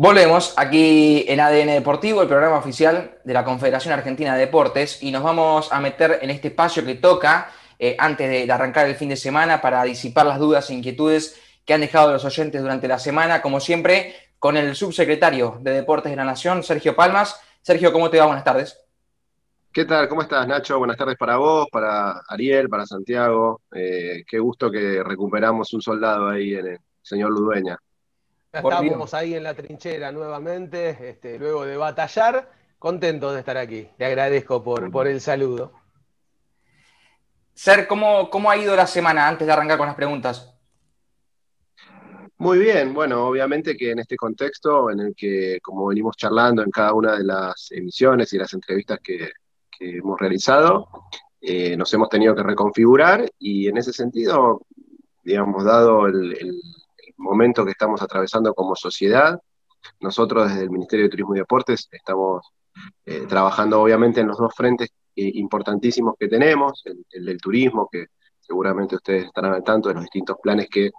Volvemos aquí en ADN Deportivo, el programa oficial de la Confederación Argentina de Deportes, y nos vamos a meter en este espacio que toca eh, antes de, arrancar el fin de semana para disipar las dudas e inquietudes que han dejado los oyentes durante la semana, como siempre, con el subsecretario de Deportes de la Nación, Sergio Palmas. Sergio, ¿cómo te va? Buenas tardes. ¿Qué tal? ¿Cómo estás, Nacho? Buenas tardes para vos, para Ariel, para Santiago. Eh, qué gusto que recuperamos un soldado ahí en el señor Ludueña. Estamos ahí en la trinchera nuevamente, este, luego de batallar. Contentos de estar aquí. Le agradezco por, por el saludo. Ser, ¿cómo, ¿cómo ha ido la semana antes de arrancar con las preguntas? Muy bien, bueno, obviamente que en este contexto en el que, como venimos charlando en cada una de las emisiones y las entrevistas que, hemos realizado, eh, nos hemos tenido que reconfigurar y en ese sentido, digamos, dado el momento que estamos atravesando como sociedad. Nosotros desde el Ministerio de Turismo y Deportes estamos eh, trabajando obviamente en los dos frentes eh, importantísimos que tenemos, el, del turismo, que seguramente ustedes estarán al tanto de los distintos planes que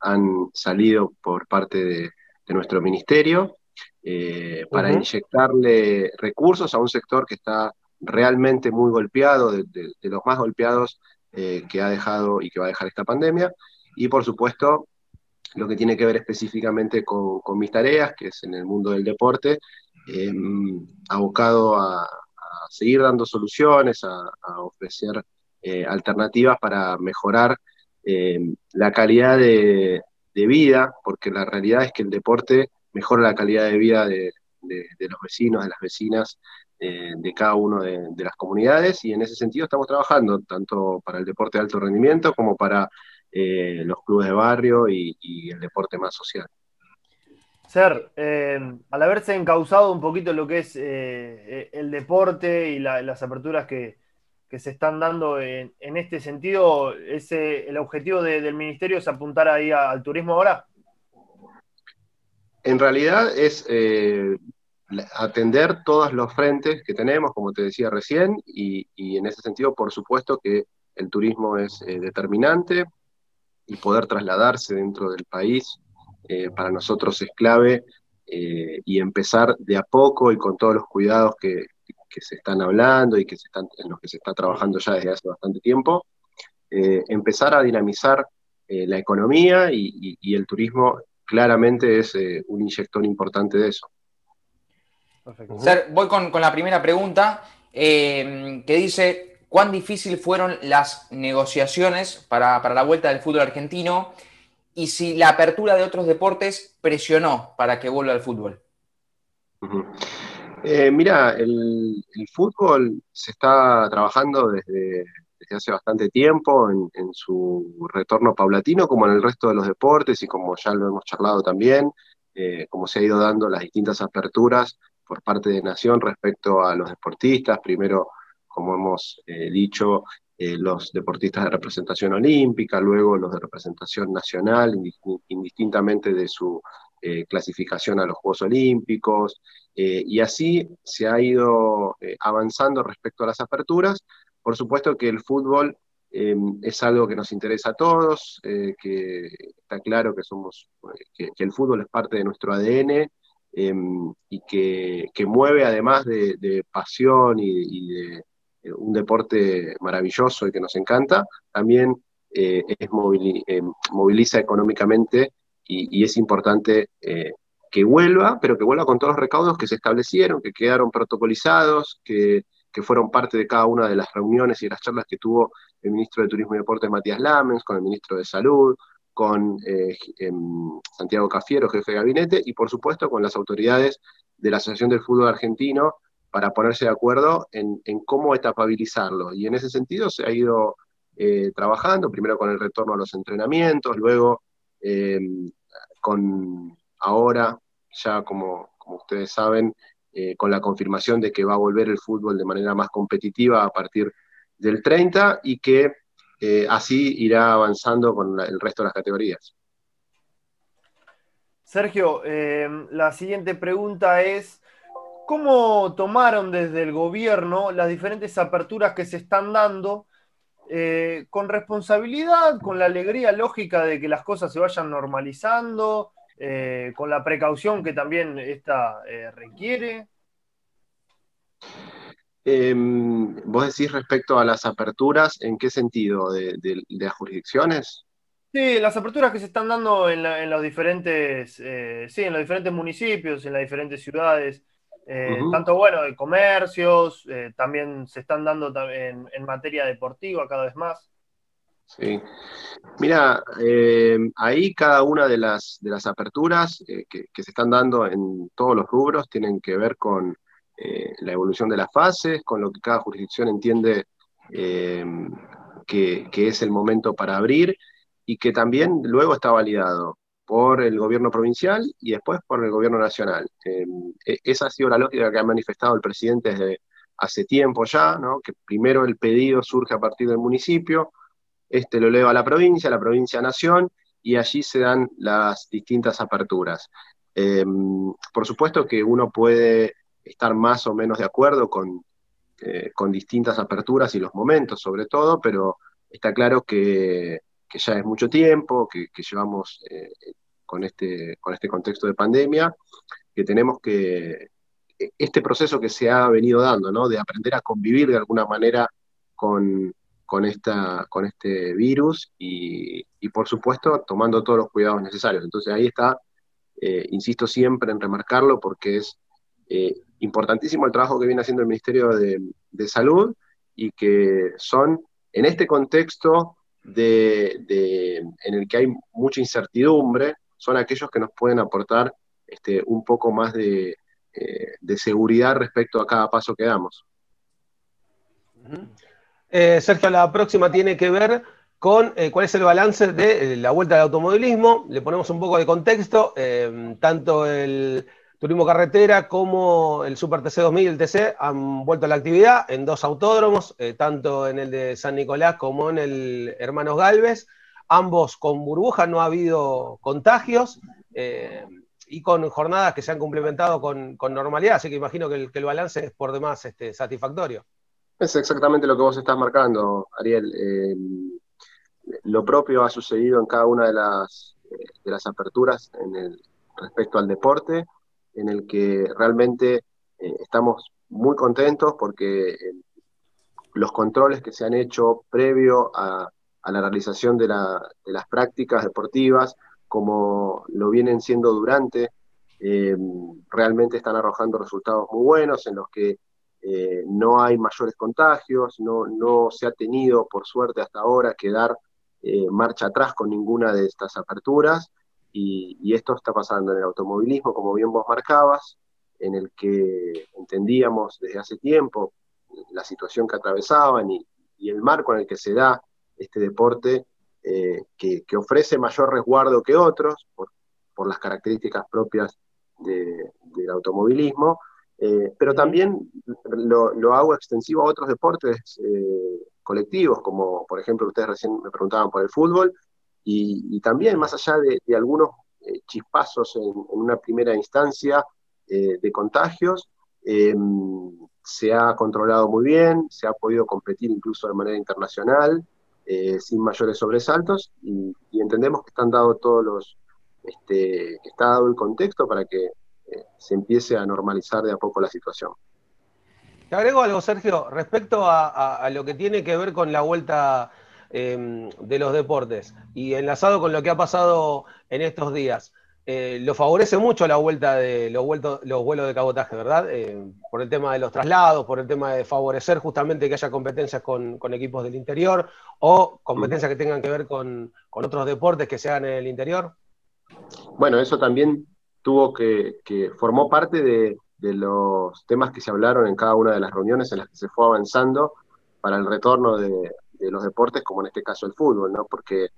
han salido por parte de, nuestro ministerio, eh, para inyectarle recursos a un sector que está realmente muy golpeado, de, de los más golpeados que ha dejado y que va a dejar esta pandemia, y por supuesto lo que tiene que ver específicamente con, mis tareas, que es en el mundo del deporte, em, abocado a, seguir dando soluciones, a, ofrecer eh, alternativas para mejorar em, la calidad de, vida, porque la realidad es que el deporte mejora la calidad de vida de, los vecinos, de las vecinas, eh, de cada una de, las comunidades, y en ese sentido estamos trabajando tanto para el deporte de alto rendimiento como para eh, los clubes de barrio y, el deporte más social. Ser, eh, al haberse encauzado un poquito lo que es eh, el deporte y las aperturas que, se están dando en, este sentido, ese, ¿el objetivo del ministerio es apuntar ahí al turismo ahora? En realidad es atender todos los frentes que tenemos, como te decía recién, y, y en ese sentido, por supuesto que el turismo es determinante, y poder trasladarse dentro del país eh, para nosotros es clave eh, y empezar de a poco y con todos los cuidados que, se están hablando y que se están, en los que se está trabajando ya desde hace bastante tiempo, eh, empezar a dinamizar la economía y, el turismo claramente es un inyector importante de eso. voy con, con, la primera pregunta que dice, cuán difícil fueron las negociaciones para, la vuelta del fútbol argentino y si la apertura de otros deportes presionó para que vuelva al fútbol. Eh, mira, el, fútbol se está trabajando desde, hace bastante tiempo en, su retorno paulatino, como en el resto de los deportes y como ya lo hemos charlado también, eh, como se ha ido dando las distintas aperturas por parte de Nación respecto a los deportistas, primero como hemos eh, dicho, eh, los deportistas de representación olímpica, luego los de representación nacional, indistintamente de su eh, clasificación a los Juegos Olímpicos, y así se ha ido avanzando respecto a las aperturas. Por supuesto que el fútbol es algo que nos interesa a todos, que está claro que somos, que, el fútbol es parte de nuestro ADN. y que, mueve además de, pasión y de, eh, un deporte maravilloso y que nos encanta, también eh, es eh, moviliza económicamente y, es importante que vuelva, pero que vuelva con todos los recaudos que se establecieron, que quedaron protocolizados, que, fueron parte de cada una de las reuniones y las charlas que tuvo el ministro de Turismo y Deportes Matías Lamens, con el ministro de Salud, con em, Santiago Cafiero, jefe de gabinete, y por supuesto con las autoridades de la Asociación del Fútbol Argentino, para ponerse de acuerdo en, cómo etapabilizarlo. Y en ese sentido se ha ido eh, trabajando, primero con el retorno a los entrenamientos, luego em, con ahora, ya como, ustedes saben, eh, con la confirmación de que va a volver el fútbol de manera más competitiva a partir del 30 y que eh, así irá avanzando con el resto de las categorías. Sergio, em, la siguiente pregunta es, ¿Cómo tomaron desde el gobierno las diferentes aperturas que se están dando eh, con responsabilidad, con la alegría lógica de que las cosas se vayan normalizando? eh, con la precaución que también esta eh, requiere. Em, vos decís respecto a las aperturas, ¿en qué sentido? ¿De, las jurisdicciones? Sí, las aperturas que se están dando en, los diferentes, sí, en los diferentes municipios, en las diferentes ciudades. Tanto bueno de comercios, también se están dando en, en, materia deportiva cada vez más. Sí. Mira, eh, ahí cada una de las, de las aperturas eh, que, se están dando en todos los rubros tienen que ver con eh, la evolución de las fases, con lo que cada jurisdicción entiende que, que, es el momento para abrir y que también luego está validado por el gobierno provincial y después por el gobierno nacional. E, esa ha sido la lógica que ha manifestado el presidente desde hace tiempo ya, ¿no? que primero el pedido surge a partir del municipio, este lo eleva a la provincia, la provincia a nación, y allí se dan las distintas aperturas. Em, por supuesto que uno puede estar más o menos de acuerdo con, eh, con distintas aperturas y los momentos sobre todo, pero está claro que, ya es mucho tiempo, que, llevamos eh, con, este, con este contexto de pandemia, que tenemos que, este proceso que se ha venido dando, ¿no? de aprender a convivir de alguna manera con, con, esta, con este virus y, por supuesto tomando todos los cuidados necesarios. Entonces ahí está, eh, insisto siempre en remarcarlo porque es eh, importantísimo el trabajo que viene haciendo el Ministerio de, Salud y que son en este contexto de, en el que hay mucha incertidumbre, son aquellos que nos pueden aportar este, un poco más de, eh, de seguridad respecto a cada paso que damos. Eh, Sergio, la próxima tiene que ver con eh, cuál es el balance de la vuelta del automovilismo. Le ponemos un poco de contexto. tanto el turismo carretera como el Super TC 2000 y el TC han vuelto a la actividad en dos autódromos, tanto en el de San Nicolás como en el Hermanos Galvez. Ambos con burbuja, no ha habido contagios y con jornadas que se han complementado con, normalidad, así que imagino que el, balance es por demás este, satisfactorio. Es exactamente lo que vos estás marcando, Ariel. Eh, lo propio ha sucedido en cada una de las, de las aperturas en el, respecto al deporte, en el que realmente eh, estamos muy contentos porque eh, los controles que se han hecho previo a, la realización de, las prácticas deportivas, como lo vienen siendo durante, realmente están arrojando resultados muy buenos en los que eh, no hay mayores contagios, no, se ha tenido, por suerte hasta ahora, que dar eh, marcha atrás con ninguna de estas aperturas, y, esto está pasando en el automovilismo, como bien vos marcabas, en el que entendíamos desde hace tiempo la situación que atravesaban y, el marco en el que se da este deporte, eh, que, ofrece mayor resguardo que otros, por, las características propias del automovilismo, eh, pero también lo, hago extensivo a otros deportes eh, colectivos, como por ejemplo ustedes recién me preguntaban por el fútbol, y, también más allá de, algunos chispazos en, una primera instancia de contagios, se ha controlado muy bien, se ha podido competir incluso de manera internacional, sin mayores sobresaltos, y, entendemos que están dados todos los, este, está dado el contexto para que se empiece a normalizar de a poco la situación. Te agrego algo, Sergio, respecto a, lo que tiene que ver con la vuelta em, de los deportes y enlazado con lo que ha pasado en estos días. Eh, lo favorece mucho la vuelta de los, los vuelos de cabotaje, ¿verdad? Eh, por el tema de los traslados, por el tema de favorecer justamente que haya competencias con, equipos del interior o competencias que tengan que ver con, otros deportes que se hagan en el interior. Bueno, eso también tuvo que, formó parte de, los temas que se hablaron en cada una de las reuniones en las que se fue avanzando para el retorno de, los deportes, como en este caso el fútbol, ¿no? Porque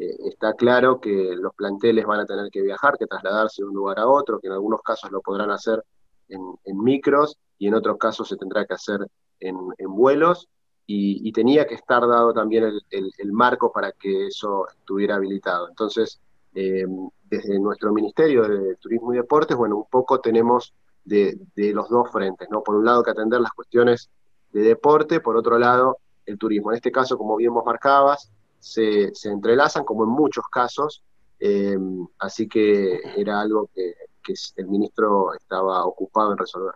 eh, está claro que los planteles van a tener que viajar, que trasladarse de un lugar a otro, que en algunos casos lo podrán hacer en, micros y en otros casos se tendrá que hacer en, vuelos. Y, tenía que estar dado también el marco para que eso estuviera habilitado. Entonces, eh, desde nuestro Ministerio de Turismo y Deportes, bueno, un poco tenemos de, los dos frentes, ¿no? Por un lado que atender las cuestiones de deporte, por otro lado el turismo. En este caso, como bien vos marcabas, se, entrelazan, como en muchos casos, así que era algo que, el ministro estaba ocupado en resolver.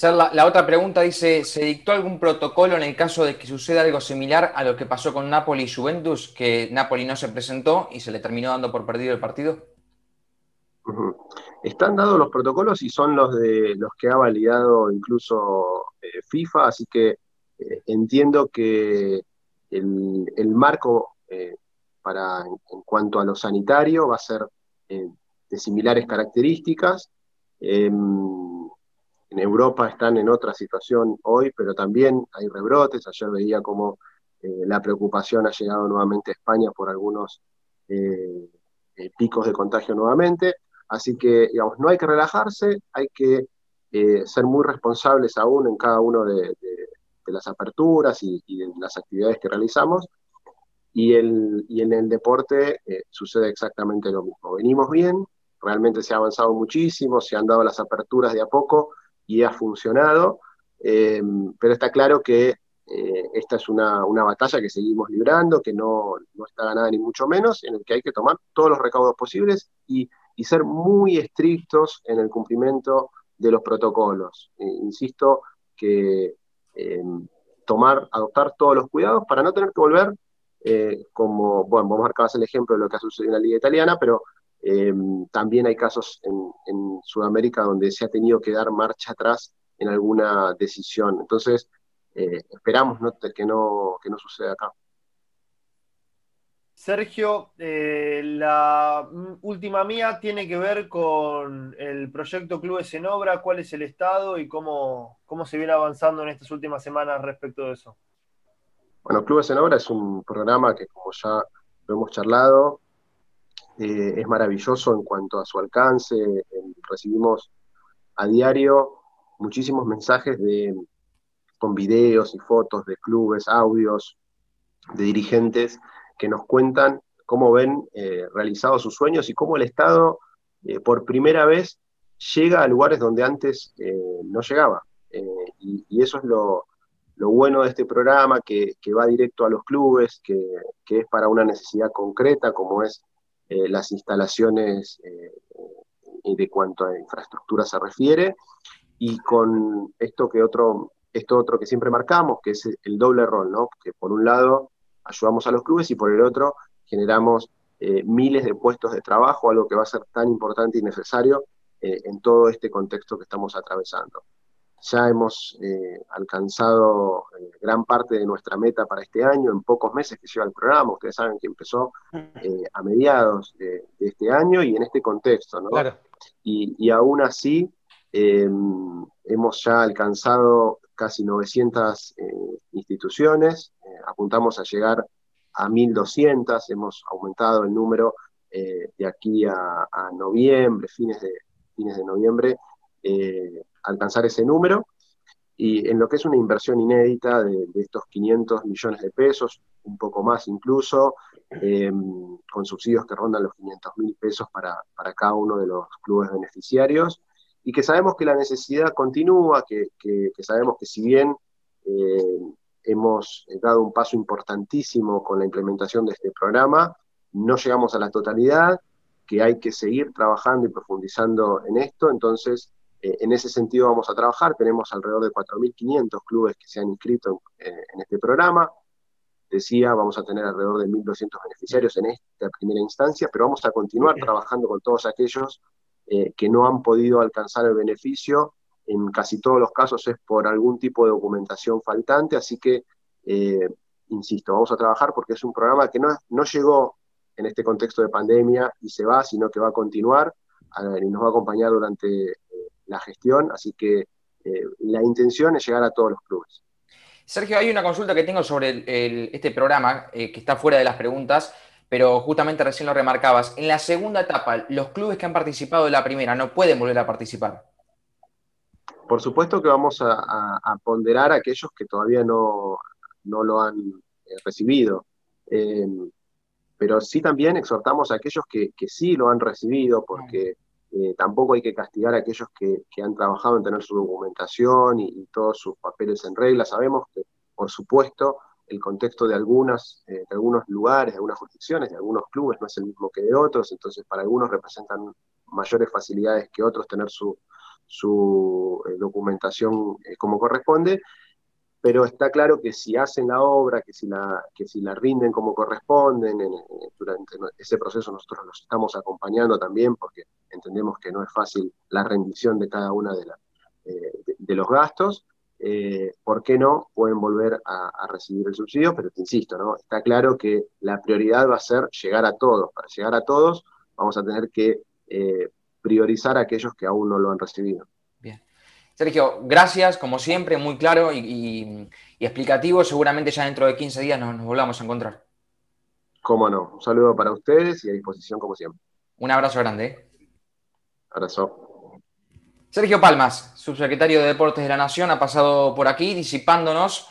La, la, otra pregunta dice, ¿se dictó algún protocolo en el caso de que suceda algo similar a lo que pasó con Napoli y Juventus, que Napoli no se presentó y se le terminó dando por perdido el partido? Están dados los protocolos y son los de los que ha validado incluso eh, FIFA, así que eh, entiendo que el, marco eh, para en, cuanto a lo sanitario va a ser de similares características. Em, en Europa están en otra situación hoy, pero también hay rebrotes. Ayer veía como la preocupación ha llegado nuevamente a España por algunos picos de contagio nuevamente. Así que, no hay que relajarse, hay que eh, ser muy responsables aún en cada una de, las aperturas y, en las actividades que realizamos. Y, en el deporte eh, sucede exactamente lo mismo. Venimos bien, realmente se ha avanzado muchísimo, se han dado las aperturas de a poco y ha funcionado, eh, pero está claro que esta es una, batalla que seguimos librando, que no, no está ganada ni mucho menos, en el que hay que tomar todos los recaudos posibles y y ser muy estrictos en el cumplimiento de los protocolos. Eh, insisto que tomar, adoptar todos los cuidados para no tener que volver, eh, como, bueno, vos marcabas el ejemplo de lo que ha sucedido en la liga italiana, pero em, también hay casos en, Sudamérica donde se ha tenido que dar marcha atrás en alguna decisión. Entonces, eh, esperamos que, no, que no suceda acá. Sergio, eh, la última mía tiene que ver con el proyecto Clubes en Obra, cuál es el estado y cómo, cómo se viene avanzando en estas últimas semanas respecto de eso. Bueno, Clubes en Obra es un programa que, como ya lo hemos charlado, eh, es maravilloso en cuanto a su alcance. recibimos a diario muchísimos mensajes con videos y fotos de clubes, audios de dirigentes que nos cuentan cómo ven eh, realizados sus sueños y cómo el Estado eh, por primera vez llega a lugares donde antes eh, no llegaba. Y, eso es lo, bueno de este programa, que, va directo a los clubes, que, es para una necesidad concreta, como es las instalaciones de cuanto a infraestructura se refiere, y con esto que otro, esto otro que siempre marcamos, que es el doble rol, ¿no? Que por un lado ayudamos a los clubes y por el otro generamos eh, miles de puestos de trabajo, algo que va a ser tan importante y necesario eh, en todo este contexto que estamos atravesando. Ya hemos eh, alcanzado gran parte de nuestra meta para este año en pocos meses que lleva el programa. Ustedes saben que empezó a mediados de, este año y en este contexto, ¿no? Y, y aún así hemos ya alcanzado casi 900 instituciones, apuntamos a llegar a 1.200, hemos aumentado el número eh, de aquí a, noviembre, fines de, fines de noviembre, eh, alcanzar ese número. Y en lo que es una inversión inédita de, estos 500 millones de pesos, un poco más incluso, con subsidios que rondan los 500 mil pesos para, cada uno de los clubes beneficiarios, y que sabemos que la necesidad continúa, que, que sabemos que si bien eh, hemos eh, dado un paso importantísimo con la implementación de este programa. No llegamos a la totalidad, que hay que seguir trabajando y profundizando en esto. Entonces, eh, en ese sentido vamos a trabajar. Tenemos alrededor de 4.500 clubes que se han inscrito en, eh, en, este programa. Decía, vamos a tener alrededor de 1.200 beneficiarios en esta primera instancia, pero vamos a continuar trabajando con todos aquellos que no han podido alcanzar el beneficio en casi todos los casos es por algún tipo de documentación faltante, así que, eh, insisto, vamos a trabajar porque es un programa que no, no llegó en este contexto de pandemia y se va, sino que va a continuar y nos va a acompañar durante eh, la gestión, así que eh, la intención es llegar a todos los clubes. Sergio, hay una consulta que tengo sobre este programa, que está fuera de las preguntas, pero justamente recién lo remarcabas. En la segunda etapa, ¿los clubes que han participado de la primera no pueden volver a participar? Por supuesto que vamos a, ponderar a aquellos que todavía no, lo han eh, recibido, em, pero sí también exhortamos a aquellos que, sí lo han recibido, porque eh, tampoco hay que castigar a aquellos que, han trabajado en tener su documentación y, todos sus papeles en regla. Sabemos que, por supuesto, el contexto de, algunas, eh, algunos lugares, de algunas jurisdicciones, de algunos clubes no es el mismo que de otros, entonces para algunos representan mayores facilidades que otros tener su, su eh, documentación eh, como corresponde, pero está claro que si hacen la obra, que si la, que si la rinden como corresponden, durante ese proceso nosotros los estamos acompañando también porque entendemos que no es fácil la rendición de cada una de, de los gastos, eh, ¿por qué no? Pueden volver a, recibir el subsidio, pero te insisto, ¿no? Está claro que la prioridad va a ser llegar a todos. Para llegar a todos vamos a tener que eh, priorizar a aquellos que aún no lo han recibido. Bien. Sergio, gracias, como siempre, muy claro y, explicativo. Seguramente ya dentro de 15 días nos, nos volvamos a encontrar. Cómo no. Un saludo para ustedes y a disposición como siempre. Un abrazo grande. ¿eh? Abrazo. Sergio Palmas, subsecretario de Deportes de la Nación, ha pasado por aquí disipándonos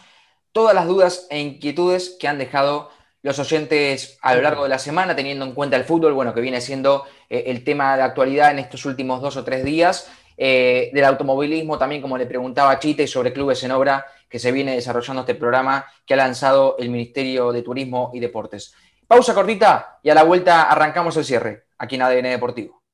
todas las dudas e inquietudes que han dejado los oyentes a lo largo de la semana, teniendo en cuenta el fútbol, bueno, que viene siendo eh, el tema de actualidad en estos últimos dos o tres días, eh, del automovilismo, también como le preguntaba Chite, sobre clubes en obra, que se viene desarrollando este programa que ha lanzado el Ministerio de Turismo y Deportes. Pausa cortita y a la vuelta arrancamos el cierre aquí en ADN Deportivo.